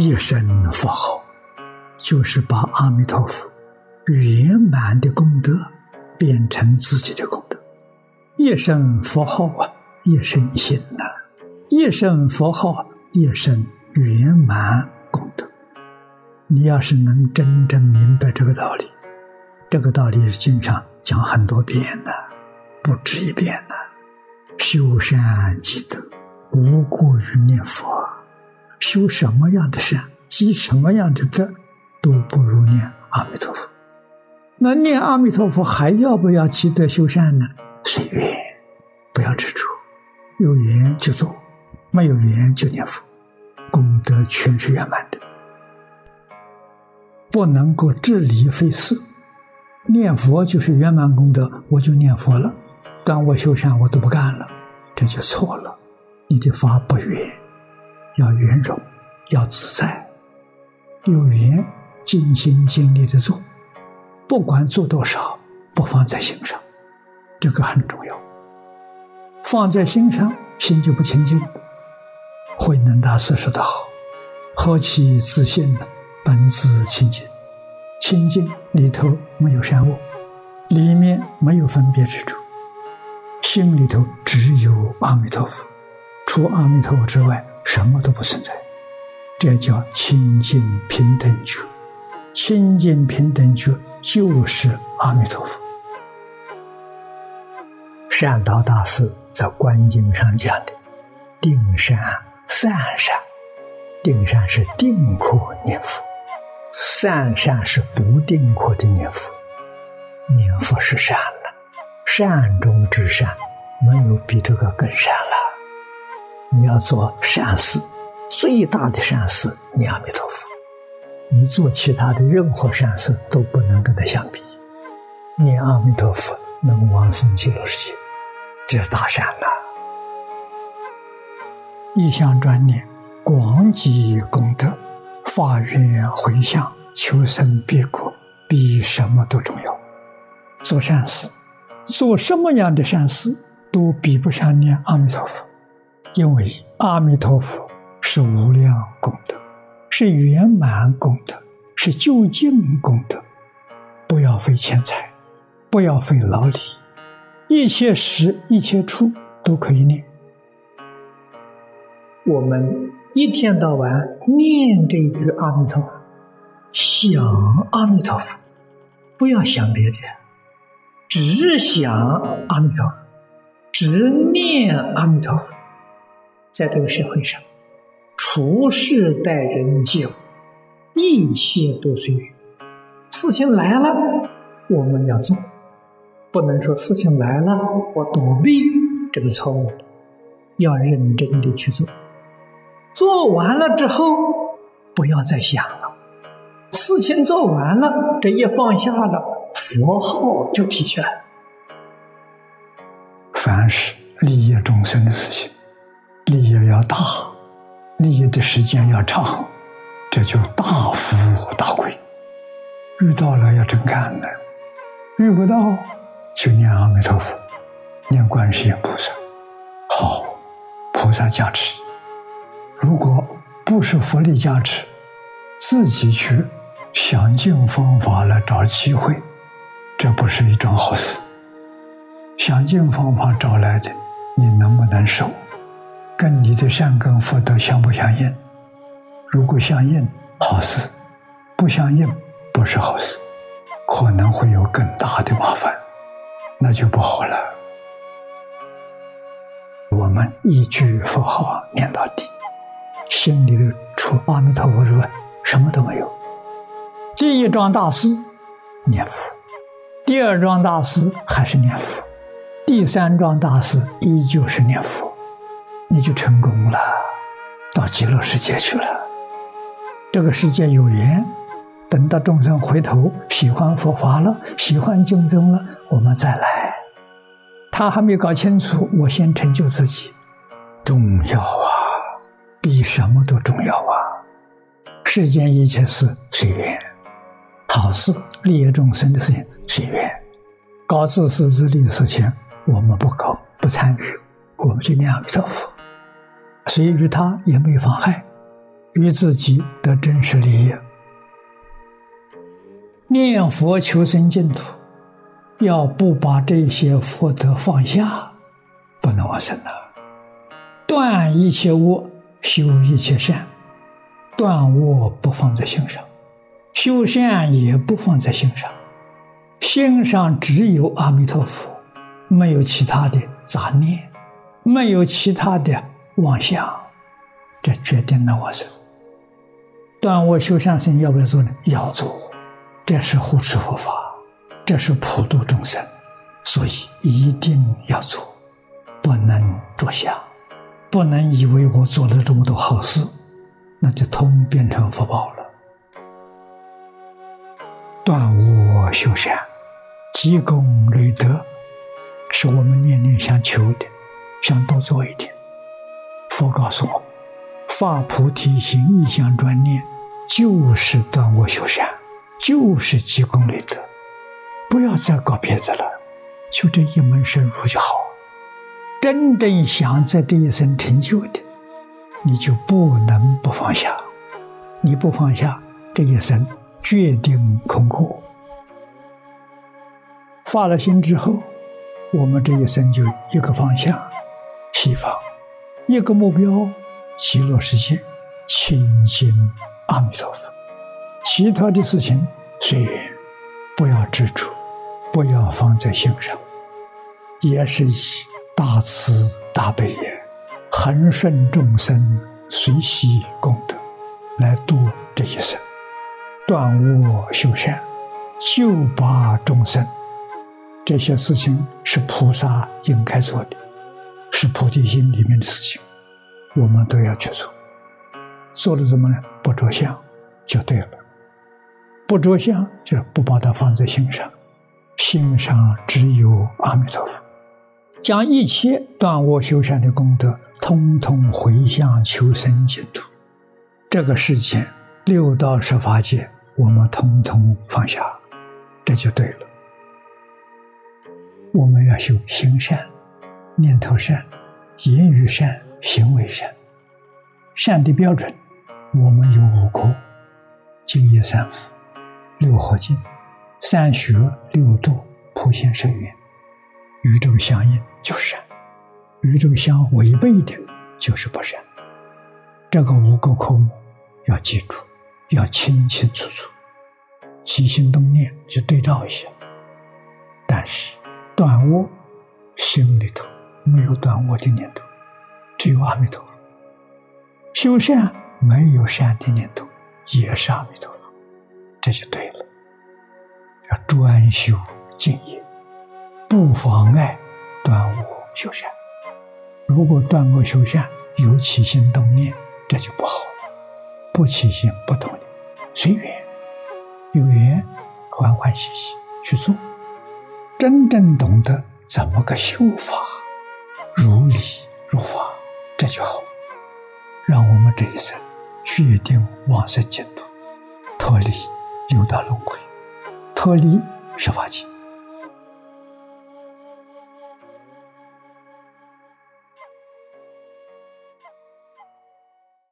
一声佛号，就是把阿弥陀佛圆满的功德变成自己的功德。一声佛号啊，一生心呐；一声佛号，一生圆满功德。你要是能真正明白这个道理，这个道理经常讲很多遍呢，不止一遍呢。修善积德，无过于念佛。修什么样的善，积什么样的德，都不如念阿弥陀佛。那念阿弥陀佛还要不要积德修善呢？随缘，不要执着。有缘就做，没有缘就念佛，功德全是圆满的。不能够自理费事，念佛就是圆满功德，我就念佛了。但我修善我都不干了，这就错了。你的法不圆。要圆融，要自在，有缘尽心尽力的做，不管做多少，不放在心上，这个很重要。放在心上，心就不清净。慧能大师说得好：“何其自信呢？本自清净，清净里头没有善恶，里面没有分别之处，心里头只有阿弥陀佛，除阿弥陀佛之外。”什么都不存在，这叫清净平等觉。清净平等觉就是阿弥陀佛。善导大师在《观经》上讲的“定善善善”，定善是定可念佛，善善是不定可的念佛。念佛是善了，善中之善，没有比这个更善了。你要做善事，最大的善事念阿弥陀佛。你做其他的任何善事都不能跟他相比。念阿弥陀佛能往生极乐世界，这是大善呐！一向专念，广积功德，发愿回向，求生别国，比什么都重要。做善事，做什么样的善事都比不上念阿弥陀佛。因为阿弥陀佛是无量功德，是圆满功德，是究竟功德，不要费钱财，不要费劳力，一切时一切处都可以念。我们一天到晚念这一句阿弥陀佛，想阿弥陀佛，不要想别的，只想阿弥陀佛，只念阿弥陀佛。在这个社会上，处事待人接物，一切都随缘。事情来了，我们要做，不能说事情来了我躲避，这个错误。要认真的去做，做完了之后不要再想了。事情做完了，这一放下了，佛号就提起来。凡是利益众生的事情。要大，利益的时间要长，这就大富大贵。遇到了要真干的，遇不到就念阿弥陀佛，念观世音菩萨，好，菩萨加持。如果不是佛力加持，自己去想尽方法来找机会，这不是一桩好事。想尽方法找来的，你能不能收？的善根福德相不相应？如果相应，好事；不相应，不是好事，可能会有更大的麻烦，那就不好了。我们一句佛号念到底，心里除阿弥陀佛之外，什么都没有。第一桩大事念佛，第二桩大事还是念佛，第三桩大事依旧是念佛。你就成功了，到极乐世界去了。这个世界有缘，等到众生回头喜欢佛法了，喜欢经宗了，我们再来。他还没搞清楚，我先成就自己，重要啊，比什么都重要啊！世间一切事随缘，好事利益众生的事情随缘，搞自私自利的事情我们不搞不参与，我们就念阿弥陀佛。谁与他也没有妨害，与自己得真实利益。念佛求生净土，要不把这些福德放下，不能往生了。断一切恶，修一切善。断恶不放在心上，修善也不放在心上，心上只有阿弥陀佛，没有其他的杂念，没有其他的妄想，这决定了我生。断恶修善生要不要做呢？要做，这是护持佛法，这是普度众生，所以一定要做，不能着想，不能以为我做了这么多好事。那就通变成福报了。断恶修善，积功累德，是我们念念想求的，想多做一点。佛告诉我，发菩提心，一向专念，就是断恶修善，就是积功累德。不要再搞别的了，就这一门深入就好。真正想在这一生成就的。你就不能不放下，你不放下，这一生决定空过。发了心之后，我们这一生就一个方向，西方；一个目标，极乐世界，亲近阿弥陀佛。其他的事情随缘，不要执着，不要放在心上，也是以大慈大悲也。恒顺众生，随喜功德，来度这一生，断恶修善，救拔众生，这些事情是菩萨应该做的，是菩提心里面的事情，我们都要去做。做了什么呢？不着相就对了，不着相就不把它放在心上，心上只有阿弥陀佛。将一切断我修善的功德，通通回向求生净土。这个世间六道十法界，我们通通放下，这就对了。我们要修行善、念头善、言语善、行为善。善的标准，我们有五个：净业三福、六合敬、三学、六度、普贤圣愿。与这个相应就是善，与这个相违背的，就是不善。这个五个科目要记住，要清清楚楚，起心动念去对照一下。但是断恶，心里头没有断我的念头，只有阿弥陀佛；修善没有善的念头，也是阿弥陀佛，这就对了。要专修净业。不妨碍断恶修善。如果断恶修善有起心动念，这就不好了。不起心不动念，随缘，有缘欢欢喜喜去做。真正懂得怎么个修法，理如法，这就好。让我们这一生确定往生净土，脱离六道轮回，脱离十法界。